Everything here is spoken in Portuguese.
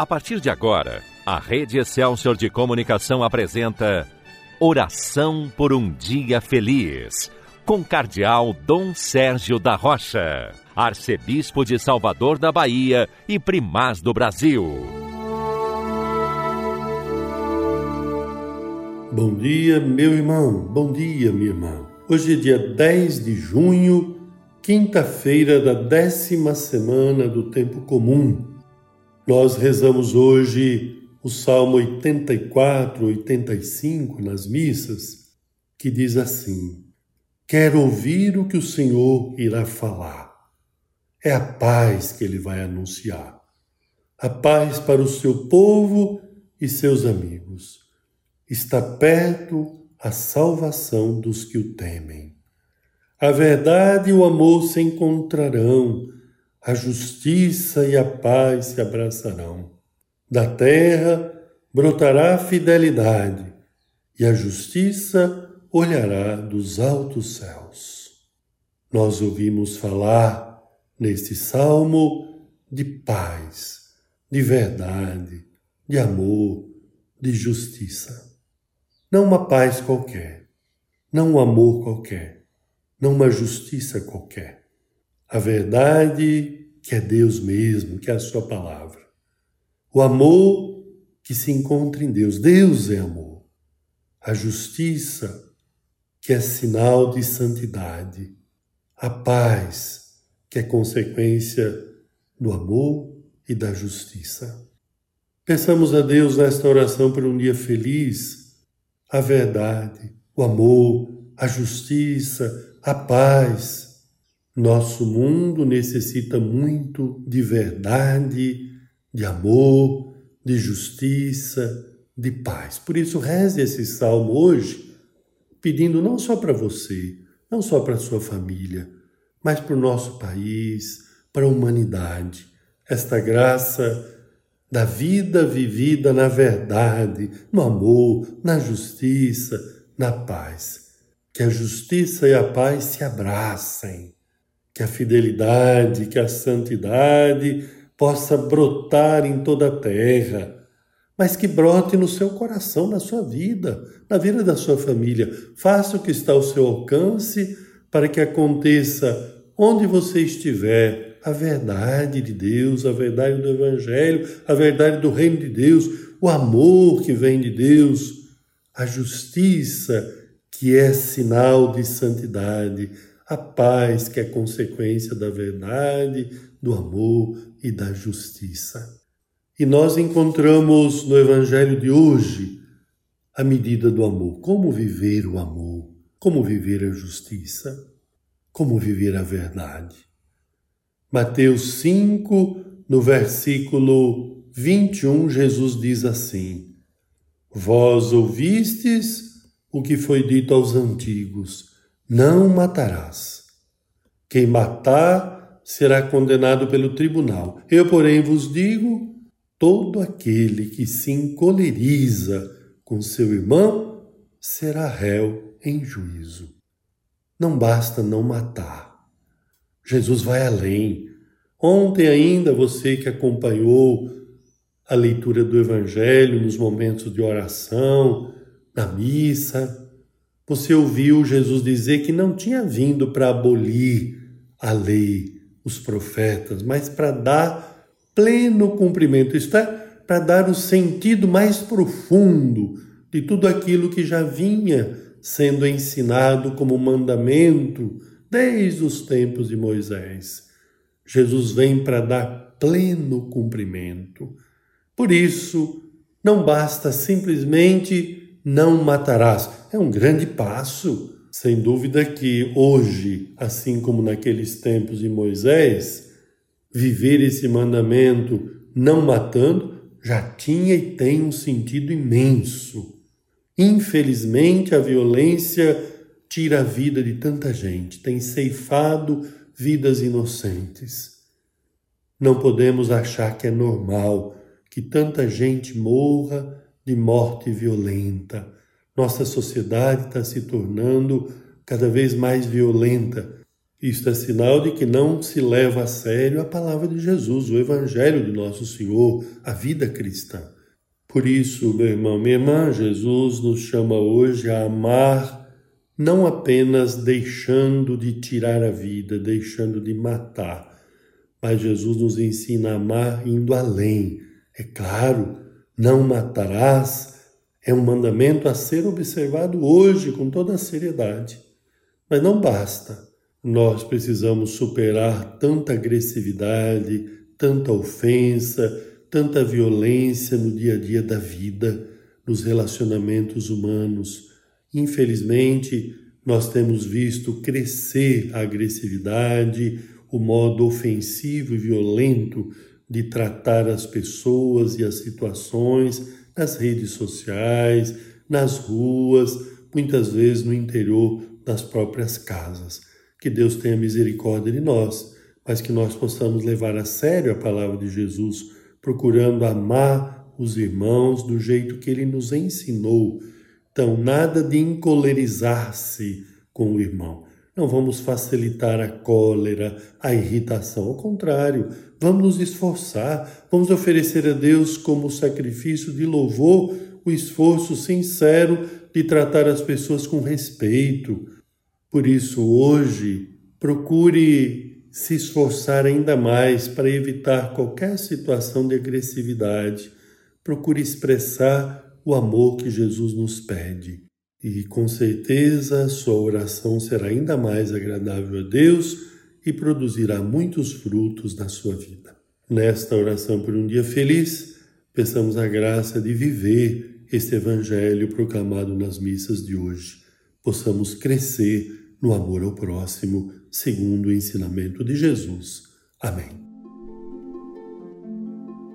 A partir de agora, a Rede Excelsior de Comunicação apresenta Oração por um Dia Feliz, com Cardeal Dom Sérgio da Rocha, Arcebispo de Salvador da Bahia e Primaz do Brasil. Bom dia, meu irmão, bom dia, minha irmã. Hoje é dia 10 de junho, quinta-feira da décima semana do Tempo Comum. Nós rezamos hoje o Salmo 84, 85 nas missas, que diz assim: Quero ouvir o que o Senhor irá falar. É a paz que ele vai anunciar. A paz para o seu povo e seus amigos. Está perto a salvação dos que o temem. A verdade e o amor se encontrarão a justiça e a paz se abraçarão. Da terra brotará a fidelidade, e a justiça olhará dos altos céus. Nós ouvimos falar neste salmo de paz, de verdade, de amor, de justiça. Não uma paz qualquer, não um amor qualquer, não uma justiça qualquer a verdade que é Deus mesmo, que é a Sua palavra. O amor que se encontra em Deus. Deus é amor. A justiça que é sinal de santidade. A paz que é consequência do amor e da justiça. Pensamos a Deus nesta oração por um dia feliz, a verdade, o amor, a justiça, a paz nosso mundo necessita muito de verdade, de amor, de justiça, de paz. Por isso, reze esse salmo hoje, pedindo não só para você, não só para sua família, mas para o nosso país, para a humanidade, esta graça da vida vivida na verdade, no amor, na justiça, na paz. Que a justiça e a paz se abracem que a fidelidade, que a santidade possa brotar em toda a terra, mas que brote no seu coração, na sua vida, na vida da sua família. Faça o que está ao seu alcance para que aconteça onde você estiver a verdade de Deus, a verdade do Evangelho, a verdade do Reino de Deus, o amor que vem de Deus, a justiça que é sinal de santidade a paz que é consequência da verdade, do amor e da justiça. E nós encontramos no Evangelho de hoje a medida do amor. Como viver o amor? Como viver a justiça? Como viver a verdade? Mateus 5, no versículo 21, Jesus diz assim: Vós ouvistes o que foi dito aos antigos não matarás. Quem matar será condenado pelo tribunal. Eu, porém, vos digo: todo aquele que se encoleriza com seu irmão será réu em juízo. Não basta não matar. Jesus vai além. Ontem ainda você que acompanhou a leitura do Evangelho nos momentos de oração, na missa, você ouviu Jesus dizer que não tinha vindo para abolir a lei, os profetas, mas para dar pleno cumprimento, isto é, para dar o sentido mais profundo de tudo aquilo que já vinha sendo ensinado como mandamento desde os tempos de Moisés. Jesus vem para dar pleno cumprimento. Por isso, não basta simplesmente não matarás. É um grande passo. Sem dúvida que hoje, assim como naqueles tempos de Moisés, viver esse mandamento não matando já tinha e tem um sentido imenso. Infelizmente, a violência tira a vida de tanta gente, tem ceifado vidas inocentes. Não podemos achar que é normal que tanta gente morra de morte violenta. Nossa sociedade está se tornando cada vez mais violenta Isto é sinal de que não se leva a sério a palavra de Jesus, o Evangelho de Nosso Senhor, a vida cristã. Por isso, meu irmão, minha irmã, Jesus nos chama hoje a amar, não apenas deixando de tirar a vida, deixando de matar, mas Jesus nos ensina a amar indo além. É claro, não matarás é um mandamento a ser observado hoje com toda a seriedade. Mas não basta nós precisamos superar tanta agressividade, tanta ofensa, tanta violência no dia a dia da vida, nos relacionamentos humanos. Infelizmente, nós temos visto crescer a agressividade, o modo ofensivo e violento de tratar as pessoas e as situações nas redes sociais, nas ruas, muitas vezes no interior das próprias casas. Que Deus tenha misericórdia de nós, mas que nós possamos levar a sério a palavra de Jesus, procurando amar os irmãos do jeito que ele nos ensinou. Então, nada de encolerizar-se com o irmão. Não vamos facilitar a cólera, a irritação. Ao contrário, vamos nos esforçar, vamos oferecer a Deus como sacrifício de louvor o esforço sincero de tratar as pessoas com respeito, por isso, hoje, procure se esforçar ainda mais para evitar qualquer situação de agressividade. Procure expressar o amor que Jesus nos pede. E com certeza sua oração será ainda mais agradável a Deus e produzirá muitos frutos na sua vida. Nesta oração por um dia feliz, peçamos a graça de viver este Evangelho proclamado nas missas de hoje. Possamos crescer no amor ao próximo, segundo o ensinamento de Jesus. Amém.